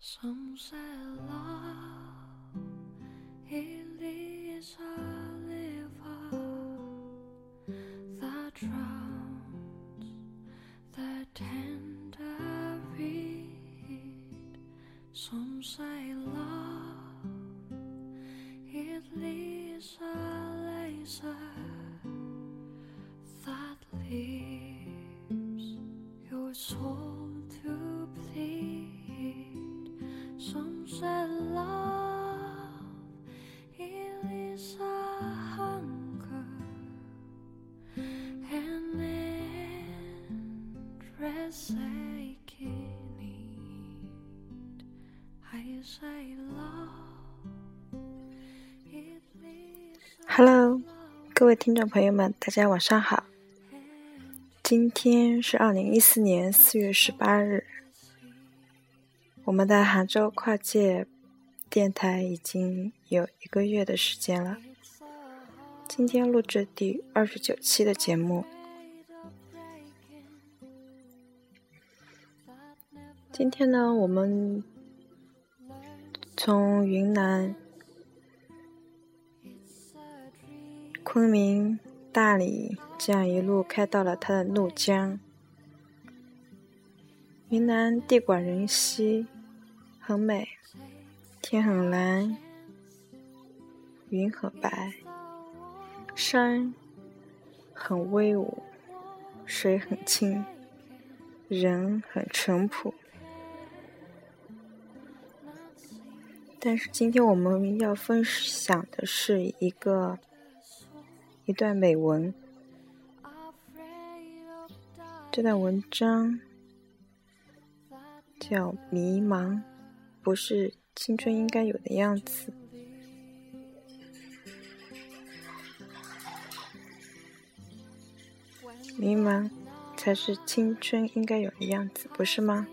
Some say love it is a river that drowns the tender reed. Some say love it is a laser that leaves your soul Hello，各位听众朋友们，大家晚上好。今天是二零一四年四月十八日，我们的杭州跨界电台已经有一个月的时间了。今天录制第二十九期的节目。今天呢，我们从云南。昆明、大理，这样一路开到了它的怒江。云南地广人稀，很美，天很蓝，云很白，山很威武，水很清，人很淳朴。但是今天我们要分享的是一个。一段美文，这段文章叫《迷茫》，不是青春应该有的样子。迷茫才是青春应该有的样子，不是吗？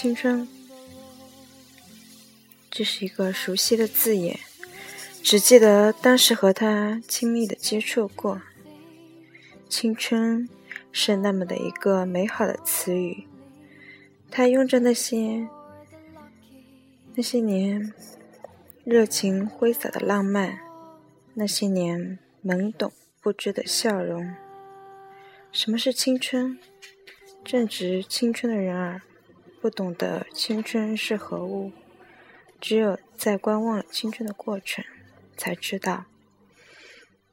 青春，这是一个熟悉的字眼。只记得当时和他亲密的接触过，青春是那么的一个美好的词语，他拥着那些那些年热情挥洒的浪漫，那些年懵懂不知的笑容。什么是青春？正值青春的人儿不懂得青春是何物，只有在观望了青春的过程。才知道，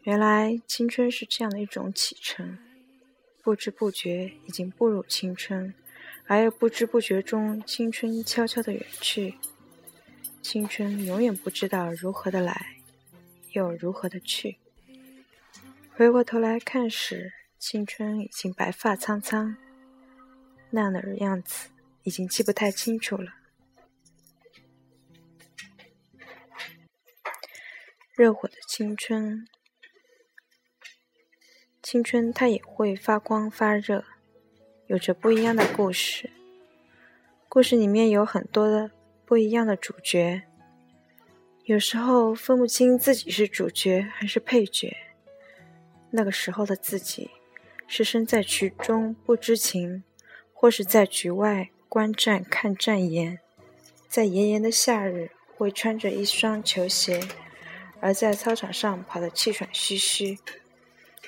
原来青春是这样的一种启程，不知不觉已经步入青春，而又不知不觉中青春悄悄的远去。青春永远不知道如何的来，又如何的去。回过头来看时，青春已经白发苍苍，那样的样子已经记不太清楚了。热火的青春，青春它也会发光发热，有着不一样的故事。故事里面有很多的不一样的主角，有时候分不清自己是主角还是配角。那个时候的自己，是身在局中不知情，或是在局外观战看战言。在炎炎的夏日，会穿着一双球鞋。而在操场上跑得气喘吁吁，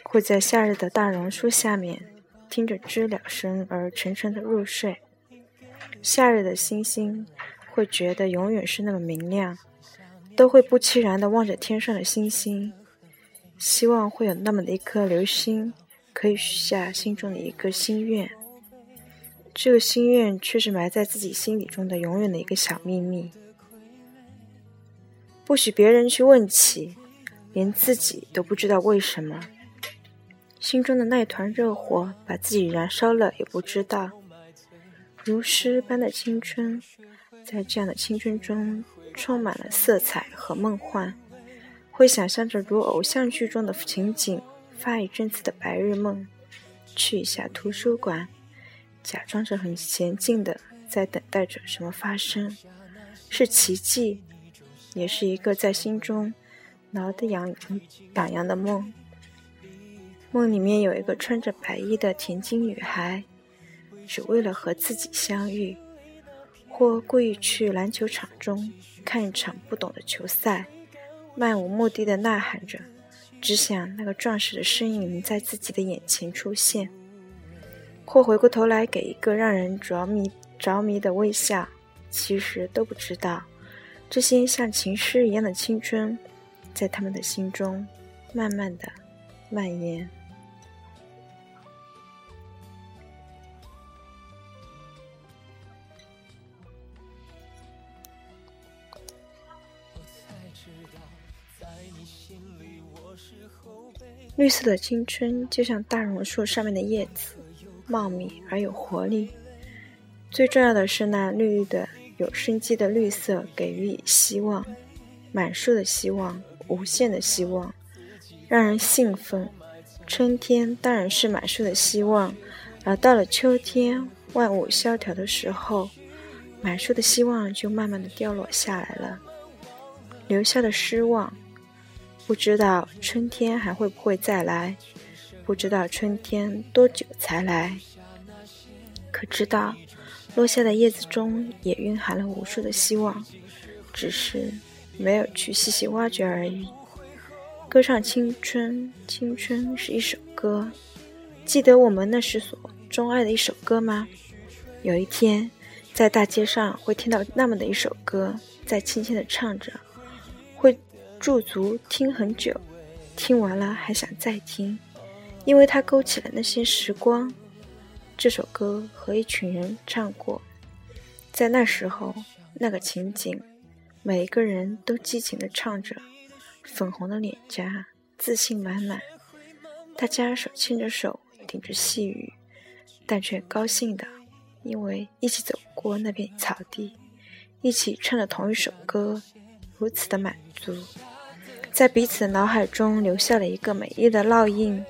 会在夏日的大榕树下面听着知了声而沉沉的入睡。夏日的星星会觉得永远是那么明亮，都会不期然地望着天上的星星，希望会有那么的一颗流星可以许下心中的一个心愿。这个心愿却是埋在自己心底中的永远的一个小秘密。不许别人去问起，连自己都不知道为什么，心中的那团热火把自己燃烧了也不知道。如诗般的青春，在这样的青春中充满了色彩和梦幻，会想象着如偶像剧中的情景，发一阵子的白日梦，去一下图书馆，假装着很娴静的在等待着什么发生，是奇迹。也是一个在心中挠得痒痒痒的梦，梦里面有一个穿着白衣的田径女孩，只为了和自己相遇，或故意去篮球场中看一场不懂的球赛，漫无目的的呐喊着，只想那个壮实的身影在自己的眼前出现，或回过头来给一个让人着迷着迷的微笑，其实都不知道，这些像情诗一样的青春，在他们的心中慢慢的蔓延。绿色的青春就像大榕树上面的叶子，茂密而有活力。最重要的是，那绿绿的、有生机的绿色给予以希望，满树的希望，无限的希望，让人兴奋。春天当然是满树的希望，而到了秋天，万物萧条的时候，满树的希望就慢慢的掉落下来了，留下的失望。不知道春天还会不会再来，不知道春天多久才来。可知道落下的叶子中也蕴含了无数的希望，只是没有去细细挖掘而已。歌唱青春，青春是一首歌。记得我们那时所钟爱的一首歌吗？有一天，在大街上会听到那么的一首歌，在轻轻的唱着，会。驻足听很久，听完了还想再听，因为它勾起了那些时光。这首歌和一群人唱过，在那时候那个情景，每一个人都激情地唱着，粉红的脸颊，自信满满。大家手牵着手，顶着细雨，但却高兴的，因为一起走过那片草地，一起唱着同一首歌。如此的满足，在彼此的脑海中留下了一个美丽的烙印。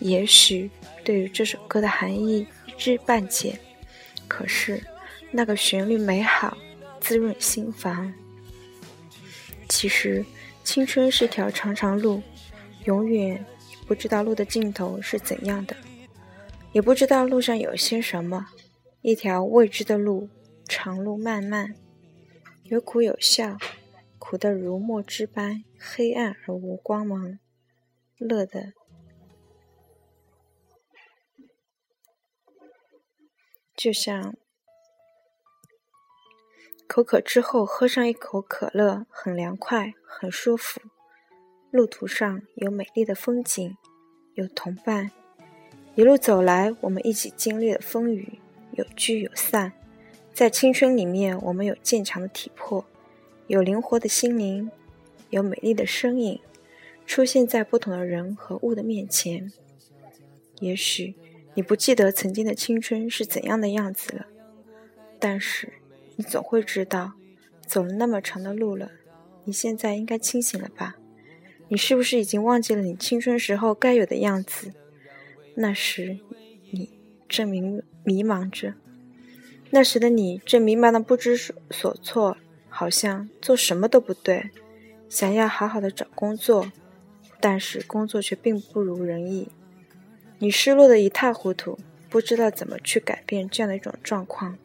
也许对于这首歌的含义一知半解，可是那个旋律美好，滋润心房。其实，青春是条长长路，永远不知道路的尽头是怎样的，也不知道路上有些什么。一条未知的路，长路漫漫，有苦有笑。苦得如墨汁般黑暗而无光芒，乐的就像口渴之后喝上一口可乐，很凉快，很舒服。路途上有美丽的风景，有同伴，一路走来，我们一起经历了风雨，有聚有散。在青春里面，我们有坚强的体魄。有灵活的心灵，有美丽的身影，出现在不同的人和物的面前。也许你不记得曾经的青春是怎样的样子了，但是你总会知道，走了那么长的路了，你现在应该清醒了吧？你是不是已经忘记了你青春时候该有的样子？那时你正迷迷茫着，那时的你正迷茫的不知所措。好像做什么都不对，想要好好的找工作，但是工作却并不如人意。你失落的一塌糊涂，不知道怎么去改变这样的一种状况。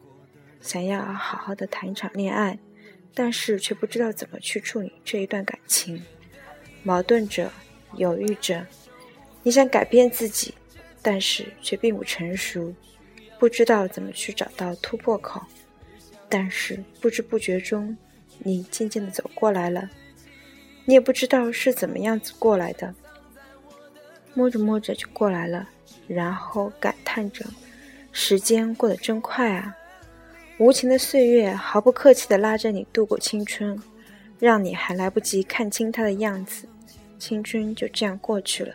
想要好好的谈一场恋爱，但是却不知道怎么去处理这一段感情，矛盾着，犹豫着。你想改变自己，但是却并不成熟，不知道怎么去找到突破口。但是不知不觉中，你渐渐的走过来了，你也不知道是怎么样子过来的，摸着摸着就过来了，然后感叹着，时间过得真快啊！无情的岁月毫不客气的拉着你度过青春，让你还来不及看清它的样子，青春就这样过去了。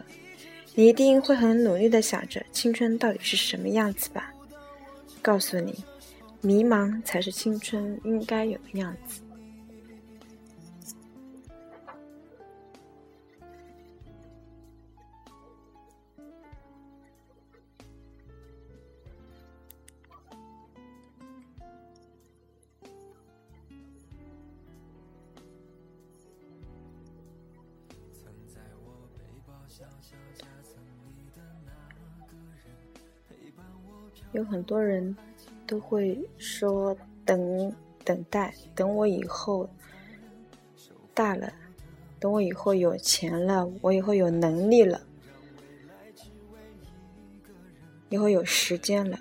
你一定会很努力的想着青春到底是什么样子吧？告诉你。迷茫才是青春应该有的样子。有很多人都会说等等待，等我以后大了，等我以后有钱了，我以后有能力了，以后有时间了，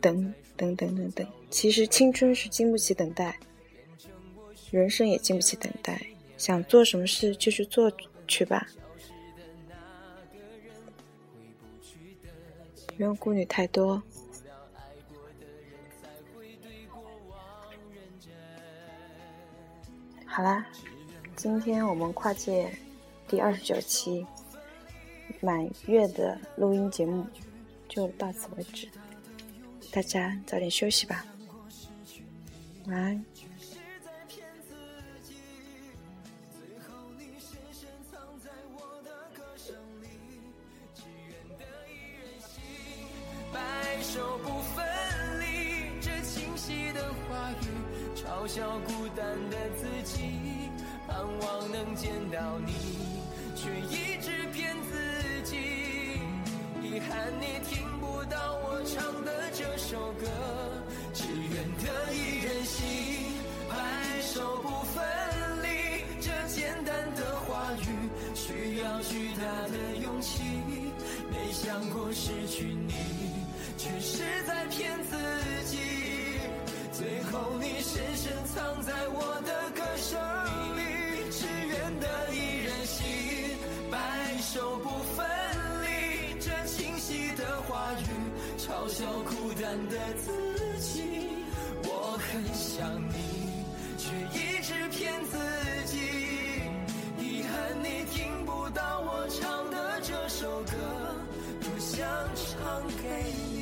等等等等等。其实青春是经不起等待，人生也经不起等待。想做什么事就去做去吧，不用顾虑太多。好啦，今天我们跨界第二十九期满月的录音节目就到此为止，大家早点休息吧，晚安。手不分离，这清晰的话语嘲笑孤单的自己，盼望能见到你，却一直骗自己。遗憾你听不到我唱的这首歌，只愿得一人心，白首不分离。这简单的话语，需要巨大的勇气。没想过失去你，却是在骗自己。最后，你深深藏在我的歌声里，只愿得一人心，白首不分离。这清晰的话语，嘲笑孤单的自己。我很想你，却一直骗自己。遗憾你听不到我唱的这首歌，多想唱给你。